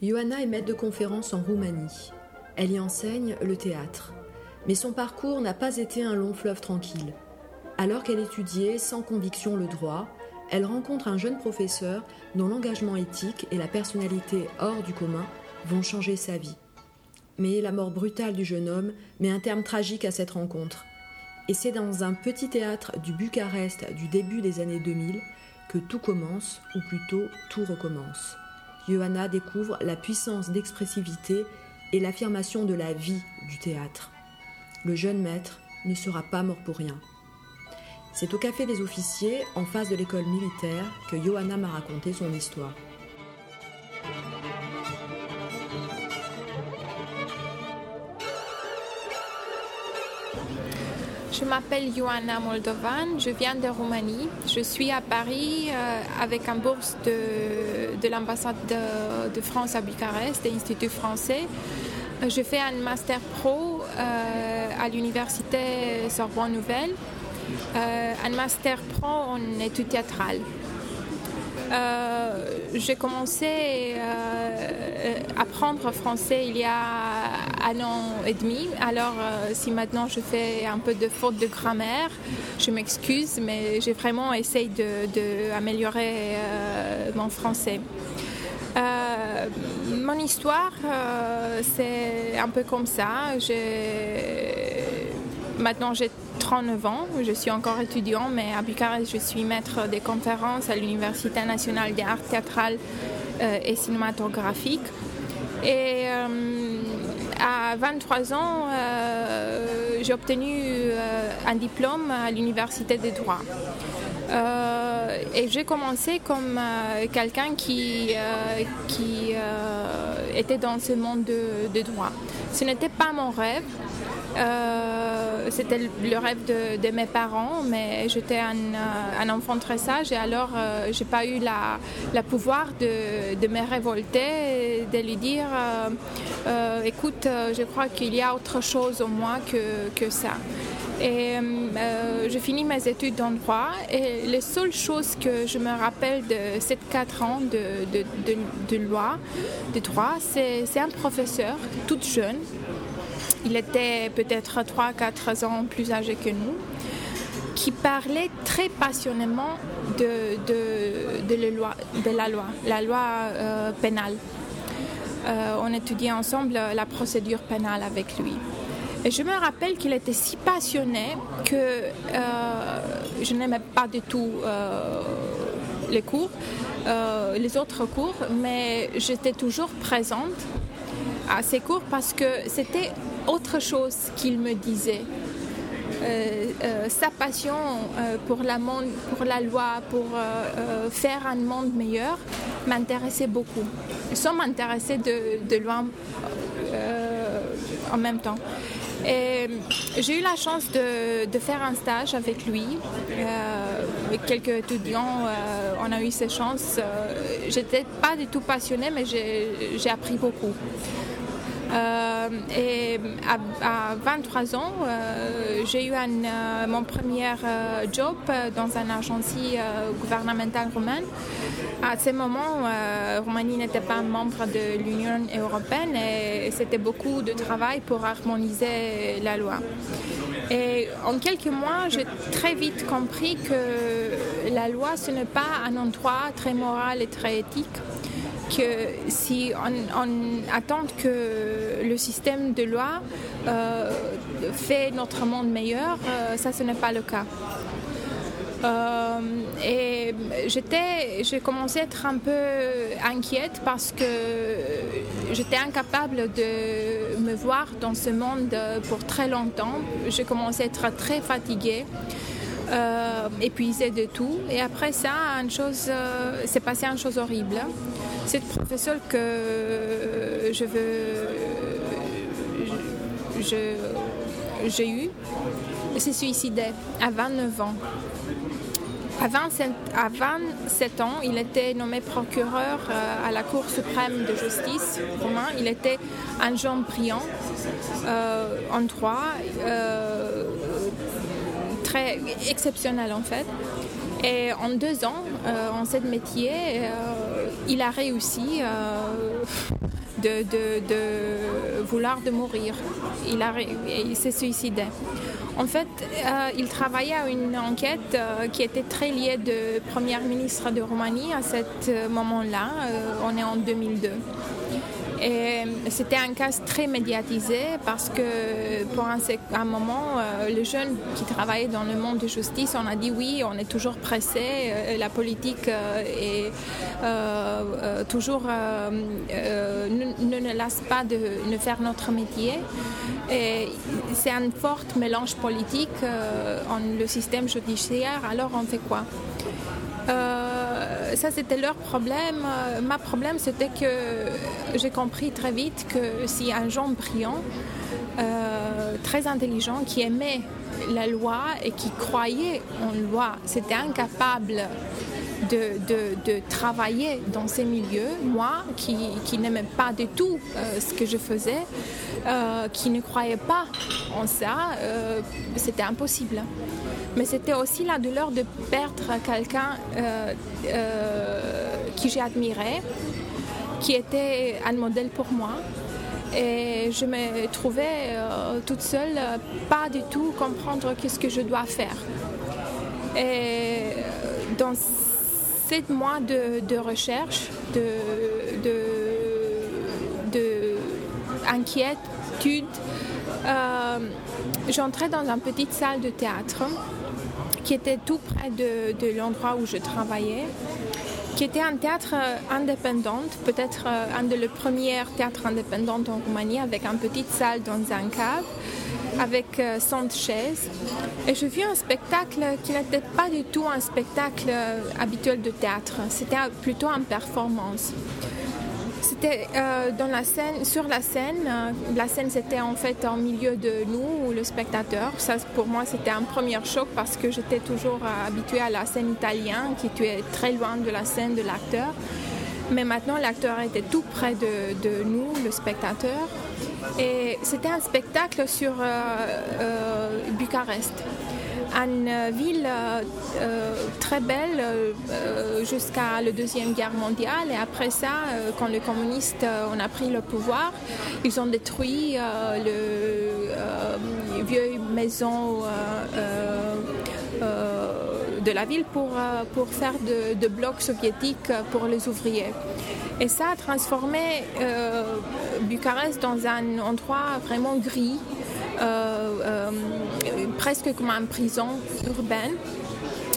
Ioana est maître de conférence en Roumanie. Elle y enseigne le théâtre. Mais son parcours n'a pas été un long fleuve tranquille. Alors qu'elle étudiait sans conviction le droit, elle rencontre un jeune professeur dont l'engagement éthique et la personnalité hors du commun vont changer sa vie. Mais la mort brutale du jeune homme met un terme tragique à cette rencontre. Et c'est dans un petit théâtre du Bucarest du début des années 2000 que tout commence, ou plutôt tout recommence. Johanna découvre la puissance d'expressivité et l'affirmation de la vie du théâtre. Le jeune maître ne sera pas mort pour rien. C'est au Café des officiers, en face de l'école militaire, que Johanna m'a raconté son histoire. Je m'appelle Johanna Moldovan, je viens de Roumanie. Je suis à Paris euh, avec un bourse de, l'ambassade de, France à Bucarest, de l'Institut français. Euh, je fais un master pro euh, à l'université Sorbonne Nouvelle, un master pro en études théâtrales. Euh, j'ai commencé euh, à apprendre français il y a un an et demi. Alors, euh, si maintenant je fais un peu de faute de grammaire, je m'excuse, mais j'ai vraiment essayé d'améliorer de, mon français. mon histoire, c'est un peu comme ça. Maintenant, j'ai 39 ans, je suis encore étudiant, mais à Bucarest, je suis maître des conférences à l'Université nationale des arts théâtrales euh, et cinématographiques. Et euh, à 23 ans, euh, j'ai obtenu un diplôme à l'Université des droits. et j'ai commencé comme quelqu'un qui, qui était dans ce monde de, de droit. Ce n'était pas mon rêve, euh, c'était le rêve de, mes parents, mais j'étais un, euh, enfant très sage et alors euh, j'ai pas eu la, pouvoir de, me révolter, de lui dire écoute, je crois qu'il y a autre chose en moi que, ça. Et je finis mes études en droit et les seules choses que je me rappelle de ces quatre ans de, de loi, de droit, c'est un professeur, toute jeune, il était peut-être 3-4 ans plus âgé que nous, qui parlait très passionnément de, de, la, loi, de la loi, la loi euh, pénale. Euh, on étudiait ensemble la procédure pénale avec lui. Et je me rappelle qu'il était si passionné que euh, je n'aimais pas du tout les cours, les autres cours, mais j'étais toujours présente à ces cours parce que c'était autre chose qu'il me disait. Euh, euh, sa passion euh, pour, la monde, pour la loi, pour faire un monde meilleur, m'intéressait beaucoup. Ça m'intéressait de, de loin en même temps. J'ai eu la chance de, faire un stage avec lui. avec quelques étudiants, on a eu ces chances. J'étais pas du tout passionnée, mais j'ai appris beaucoup. Euh, et à, 23 ans, euh, j'ai eu euh, mon premier job dans une agence gouvernementale roumaine. À ce moment, Roumanie n'était pas membre de l'Union européenne et c'était beaucoup de travail pour harmoniser la loi. Et en quelques mois, j'ai très vite compris que la loi, ce n'est pas un endroit très moral et très éthique que si on, attend que le système de loi euh, fait notre monde meilleur, euh, ça ce n'est pas le cas. Euh, et j'étais, j'ai commencé à être un peu inquiète parce que j'étais incapable de me voir dans ce monde pour très longtemps. J'ai commencé à être très fatiguée. épuisée de tout et après ça une chose s'est passé une chose horrible cette professeur que je veux, j'ai eu s'est suicidé à 29 ans. À 27, ans, il était nommé procureur euh, à la Cour suprême de justice. Il était un jeune brillant euh, en droit, euh, très exceptionnel en fait. Et en deux ans, en ce métier, il a réussi de, de, vouloir de mourir. Il, a, il s'est suicidé. En fait, euh, il travaillait à une enquête euh, qui était très liée de Premier ministre de Roumanie à ce euh, moment-là. on est en 2002. Et c'était un cas très médiatisé parce que pour un, moment, euh, les jeunes qui travaillaient dans le monde de justice, on a dit oui, on est toujours pressé, euh, la politique euh, est toujours ne, ne laisse pas de, de faire notre métier. C'est un fort mélange politique en le système judiciaire. Alors on fait quoi? Ça, c'était leur problème. Euh, ma problème, c'était que j'ai compris très vite que si un jeune brillant, euh, très intelligent, qui aimait la loi et qui croyait en loi, c'était incapable de, travailler dans ces milieux, moi qui, n'aimais pas du tout euh, ce que je faisais, qui ne croyais pas en ça, c'était impossible mais c'était aussi la douleur de perdre quelqu'un euh, euh, qui j'ai admiré, qui était un modèle pour moi. Et je me trouvais euh, toute seule, pas du tout comprendre qu'est-ce que je dois faire. Et dans sept mois de, recherche, de, inquiétude, j'entrais dans une petite salle de théâtre qui était tout près de, l'endroit où je travaillais, qui était un théâtre euh, indépendant, peut-être euh, un des premiers théâtres indépendants en Roumanie, avec une petite salle dans un cave, avec 100 euh, chaises. Et je vis un spectacle qui n'était pas du tout un spectacle habituel de théâtre, c'était plutôt une performance. C'était euh, la scène, sur la scène. Euh, la scène, c'était en fait en milieu de nous, le spectateur. Pour moi, c'était un premier choc parce que j'étais toujours euh, habituée à la scène italienne, qui était très loin de la scène de l'acteur. Mais maintenant, l'acteur était tout près de, nous, le spectateur. Et c'était un spectacle sur Bucarest une ville euh, euh, très belle euh, jusqu'à la Deuxième Guerre mondiale. Et après ça, quand les communistes ont pris le pouvoir, ils ont détruit les vieilles maisons de la ville pour, faire de, blocs soviétiques pour les ouvriers. Et ça a transformé Bucarest dans un endroit vraiment gris, presque comme une prison urbaine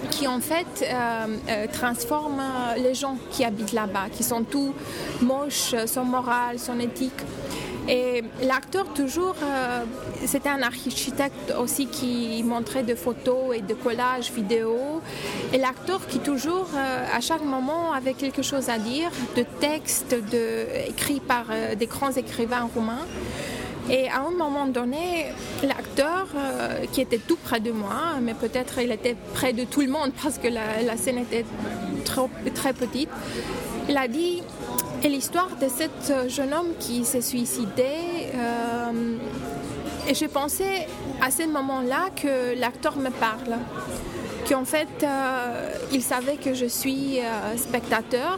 qui en fait euh, transforme les gens qui habitent là-bas, qui sont tous moches, sans morale, sans éthique. Et l'acteur, toujours, c'était un architecte aussi qui montrait des photos et des collages vidéo. Et l'acteur qui, toujours, à chaque moment, avait quelque chose à dire, de textes écrits par des grands écrivains roumains. Et à un moment donné, l'acteur, euh, qui était tout près de moi, mais peut-être il était près de tout le monde parce que la, scène était très petite, il a dit et l'histoire de cet jeune homme qui s'est suicidé. Euh, et j'ai pensé à ce moment-là que l'acteur me parle, qu'en fait, euh, il savait que je suis spectateur,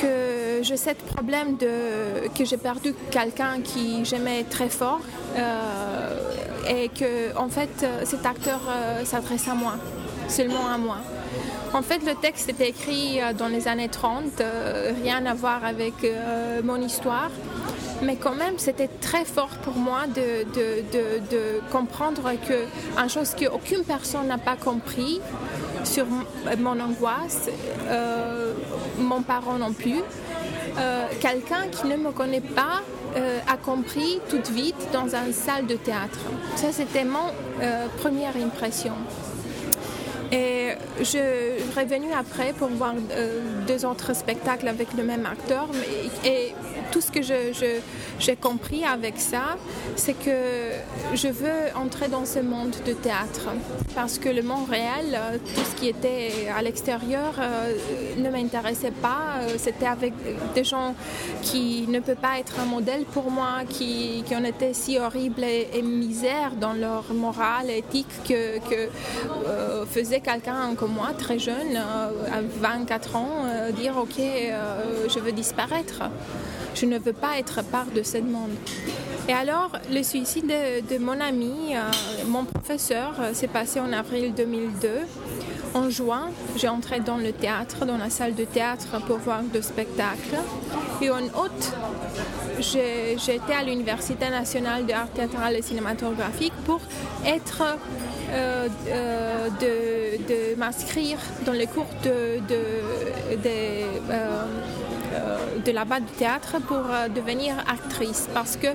que j'ai ce problème de, que j'ai perdu quelqu'un qui j'aimais très fort euh, et que en fait cet acteur euh, s'adresse à moi, seulement à moi. En fait, le texte était écrit euh, dans les années 30, rien à voir avec mon histoire, mais quand même, c'était très fort pour moi de, de, de, comprendre que une chose qu'aucune personne n'a pas compris sur mon angoisse, mon parent non plus, euh, quelqu'un qui ne me connaît pas euh, a compris tout vite dans une salle de théâtre. Ça, c'était mon euh, première impression. Et je suis revenue après pour voir deux autres spectacles avec le même acteur. et tout ce que j'ai compris avec ça, c'est que je veux entrer dans ce monde de théâtre. Parce que le monde réel, tout ce qui était à l'extérieur ne m'intéressait pas. C'était avec des gens qui ne peuvent pas être un modèle pour moi, qui, qui ont été si horribles et, misères dans leur morale, éthique, que, euh, faisait quelqu'un comme moi, très jeune, euh, à 24 ans, euh, dire ok, je veux disparaître. Je ne veux pas être part de ce monde. Et alors, le suicide de, mon ami, mon professeur, s'est passé en avril 2002. En juin, j'ai entré dans le théâtre, dans la salle de théâtre pour voir le spectacle. Et en août, été à l'Université nationale d'art théâtral et cinématographique pour être euh, euh, de, m'inscrire dans les cours de, euh, de là-bas du théâtre pour devenir actrice. Parce que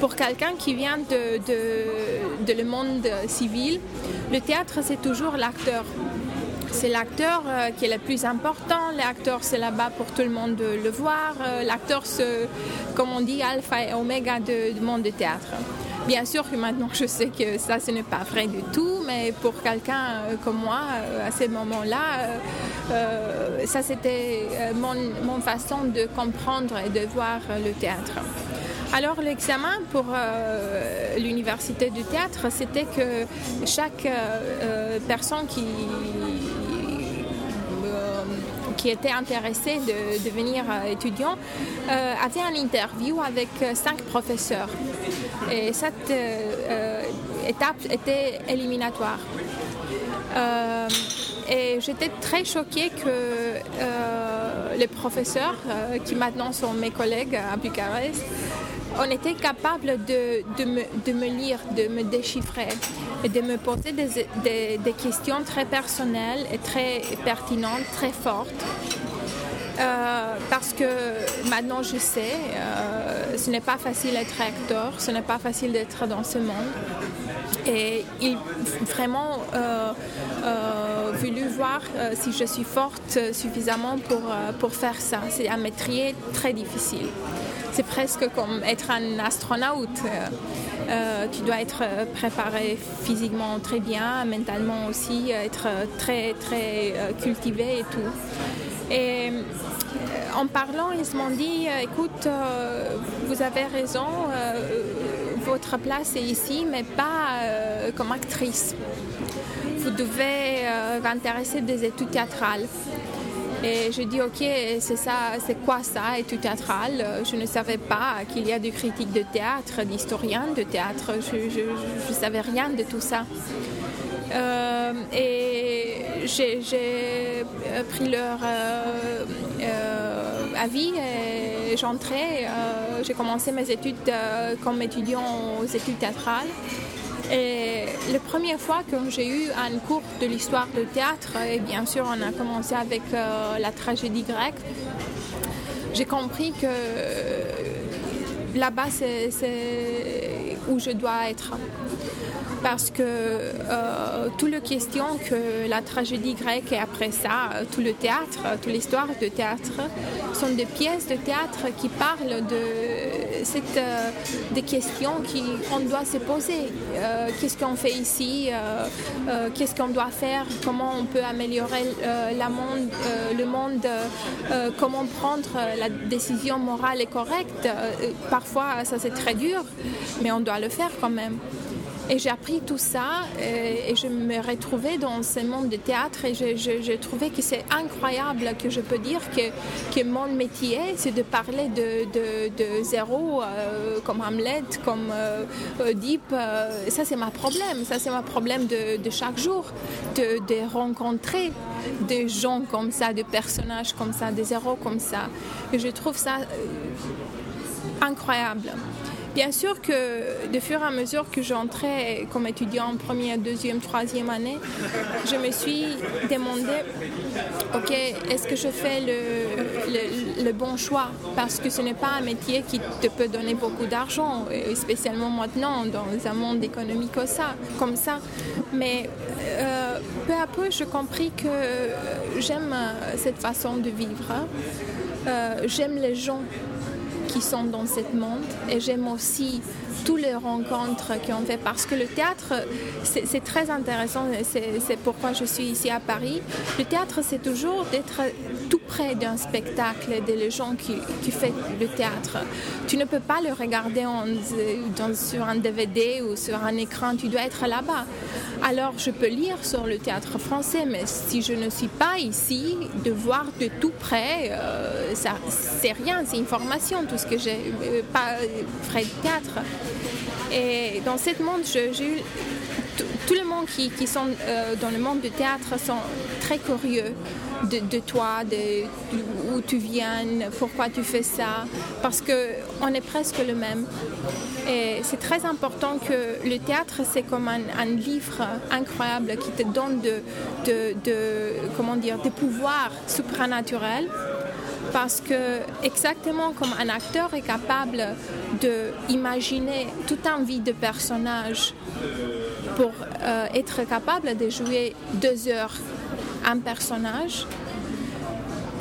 pour quelqu'un qui vient de, le monde civil, le théâtre, c'est toujours l'acteur c'est l'acteur euh, qui est le plus important. L'acteur, c'est là-bas pour tout le monde de le voir. Euh, l'acteur, c'est, comme on dit, alpha et oméga du monde du théâtre. Bien sûr que maintenant je sais que ça ce n'est pas vrai du tout, mais pour quelqu'un euh, comme moi, à ce moment-là, ça c'était mon, mon, façon de comprendre et de voir le théâtre. Alors l'examen pour l'université du théâtre, c'était que chaque personne qui qui était intéressé de devenir euh, étudiant euh, avait une interview avec euh, cinq professeurs. Et cette étape était éliminatoire. et j'étais très choquée que les professeurs, qui maintenant sont mes collègues à Bucarest, on était capable de, de, me, lire, de me déchiffrer et de me poser des, des, questions très personnelles et très pertinentes, très fortes. Euh, parce que maintenant je sais, euh, ce n'est pas facile d'être acteur, ce n'est pas facile d'être dans ce monde. Et il vraiment euh, voulu voir si je suis forte suffisamment pour, pour faire ça. C'est un métier très difficile c'est presque comme être un astronaute. Euh, euh, tu dois être préparé physiquement très bien, mentalement aussi, être très très euh, cultivé et tout. Et en parlant, ils m'ont dit, écoute, vous avez raison, votre place est ici, mais pas comme actrice. Vous devez vous intéresser des études théâtrales. Et je dis, ok, c'est ça, c'est quoi ça, étude théâtrale Je ne savais pas qu'il y a des critiques de théâtre, d'historiens de théâtre. Je ne savais rien de tout ça. Euh, et j'ai pris leur euh, euh, avis et j'entrais. j'ai commencé mes études comme étudiant aux études théâtrales. Et la première fois que j'ai eu un cours de l'histoire du théâtre, et bien sûr on a commencé avec euh, la tragédie grecque, j'ai compris que là-bas c'est où je dois être parce que euh, toutes les questions que la tragédie grecque et après ça, euh, tout le théâtre, euh, toute l'histoire de théâtre, sont des pièces de théâtre qui parlent de cette, des questions qu'on doit se poser. qu'est-ce qu'on fait ici? Qu'est-ce qu'on doit faire? Comment on peut améliorer la monde, le monde Comment prendre la décision morale et correcte? Parfois, ça c'est très dur, mais on doit le faire quand même. Et j'ai appris tout ça euh, et, je me retrouvais dans ce monde de théâtre et j'ai trouvé que c'est incroyable que je peux dire que, que mon métier, c'est de parler de, de, zéro, euh, comme Hamlet, comme euh, Deep. ça, c'est ma problème. Ça, c'est mon problème de, chaque jour, de, de, rencontrer des gens comme ça, des personnages comme ça, des héros comme ça. Je trouve ça incroyable. Bien sûr que de fur et à mesure que j'entrais comme étudiant en première, deuxième, troisième année, je me suis demandé, ok, est-ce que je fais le, le, bon choix? Parce que ce n'est pas un métier qui te peut donner beaucoup d'argent, spécialement maintenant dans un monde économique comme ça. Comme ça. Mais euh, peu à peu, j'ai compris que j'aime cette façon de vivre. Euh, j'aime les gens qui sont dans ce monde et j'aime aussi toutes les rencontres qu'on fait parce que le théâtre, c'est très intéressant, c'est pourquoi je suis ici à Paris. Le théâtre, c'est toujours d'être tout près d'un spectacle, des gens qui, qui font le théâtre. Tu ne peux pas le regarder sur un DVD ou sur un écran, tu dois être là-bas. Alors je peux lire sur le théâtre français, mais si je ne suis pas ici, de voir de tout près, euh, c'est rien, c'est une formation, tout ce que j'ai, euh, pas vrai de théâtre. Et dans ce monde, j'ai eu tout le monde qui, qui sont euh, dans le monde du théâtre sont très curieux de, toi, de où tu viens, pourquoi tu fais ça, parce qu'on est presque le même. C'est très important que le théâtre, c'est comme un, livre incroyable qui te donne de, comment dire, des pouvoirs supranaturels. Parce que exactement comme un acteur est capable d'imaginer toute un vie de personnage pour euh, être capable de jouer deux heures un personnage,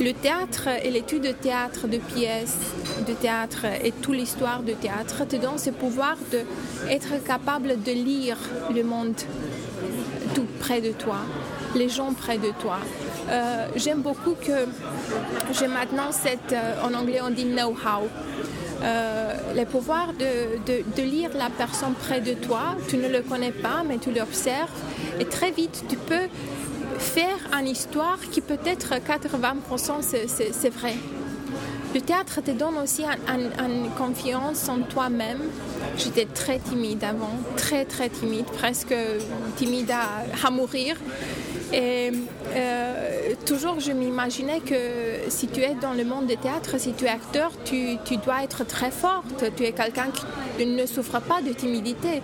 le théâtre et l'étude de théâtre, de pièces, de théâtre et toute l'histoire du théâtre te donne ce pouvoir d'être capable de lire le monde tout près de toi, les gens près de toi. Euh, j'aime beaucoup que j'ai maintenant cette, euh, en anglais on dit know-how. Euh, le pouvoir de, de, de, lire la personne près de toi, tu ne le connais pas, mais tu l'observes, et très vite tu peux faire une histoire qui peut-être 80% c'est vrai. Le théâtre te donne aussi une confiance en toi-même. J'étais très timide avant, très très timide, presque timide à, à mourir. Et euh, toujours, je m'imaginais que si tu es dans le monde du théâtre, si tu es acteur, tu, dois être très forte. Tu es quelqu'un qui ne souffre pas de timidité.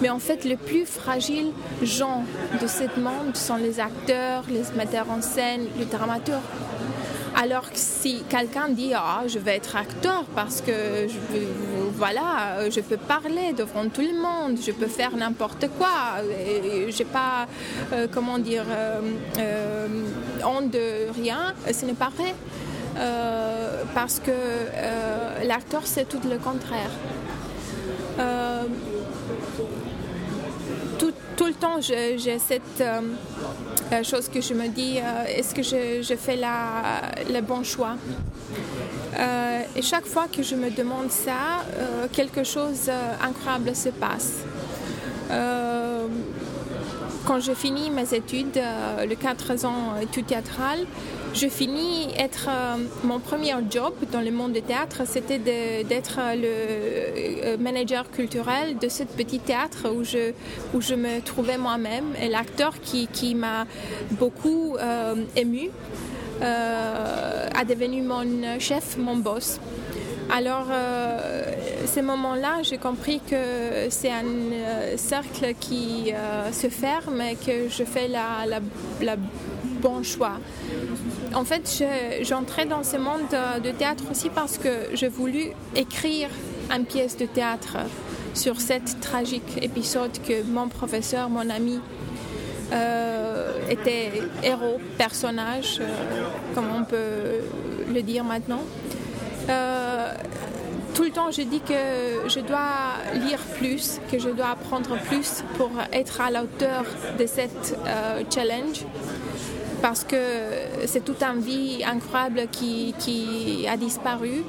Mais en fait, le plus fragile gens de ce monde sont les acteurs, les metteurs en scène, les dramaturges. Alors que si quelqu'un dit ah je vais être acteur parce que je, voilà je peux parler devant tout le monde, je peux faire n'importe quoi, j'ai pas euh, comment dire euh, euh, honte de rien, ce n'est pas vrai. parce que l'acteur c'est tout le contraire. Tout, le temps j'ai cette chose que je me dis, euh, est-ce que je, fais le bon choix? Euh, Et chaque fois que je me demande ça, euh, quelque chose d'incroyable se passe. quand je finis mes études, le 4 ans études théâtrales, je finis être euh, mon premier job dans le monde du théâtre, c'était d'être le euh, manager culturel de ce petit théâtre où je, où je me trouvais moi-même et l'acteur qui, qui m'a beaucoup euh, ému a devenu mon chef, mon boss. Alors, euh, ces moments-là, j'ai compris que c'est un cercle qui se ferme et que je fais la, la, la bon choix. En fait, j'entrais dans ce monde de théâtre aussi parce que j'ai voulu écrire une pièce de théâtre sur cet tragique épisode que mon professeur, mon ami, euh, était héros, personnage, euh, comme on peut le dire maintenant. Euh, tout le temps, je dis que je dois lire plus, que je dois apprendre plus pour être à la hauteur de cette challenge parce que c'est toute une vie incroyable qui, qui, a disparu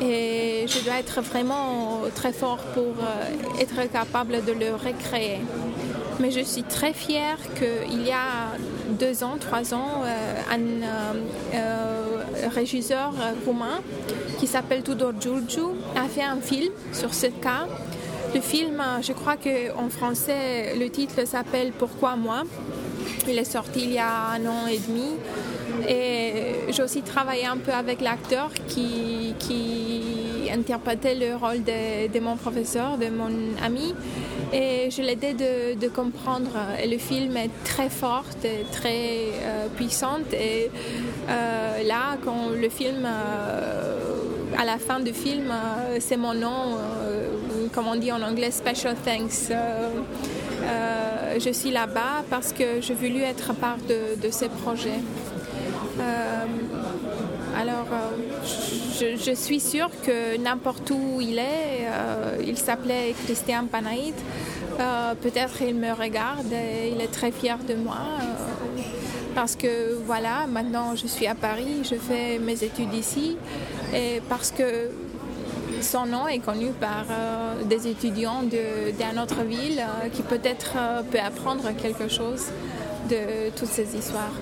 et je dois être vraiment très fort pour euh, être capable de le recréer. Mais je suis très fière qu'il y a deux ans, trois ans, euh, un euh, régisseur roumain qui s'appelle Tudor Giurgiu a fait un film sur ce cas. Le film, je crois qu'en français, le titre s'appelle Pourquoi moi? Il est sorti il y a un an et demi. Et j'ai aussi travaillé un peu avec l'acteur qui interprétait le rôle de, mon professeur, de mon ami. Et je l'ai aidé de, de, comprendre. Et le film est très fort, et très euh, puissant. Et euh, là, quand le film, euh, à la fin du film, c'est mon nom, comme on dit en anglais, special thanks. Je suis là-bas parce que j'ai voulu être part de, ces projets. Alors, suis sûre que n'importe où il est, il s'appelait Christian Panaïd. Peut-être il me regarde et il est très fier de moi parce que voilà, maintenant je suis à Paris, je fais mes études ici et parce que son nom est connu par euh, des étudiants d'une autre ville euh, qui peut-être euh, peut apprendre quelque chose de toutes ces histoires.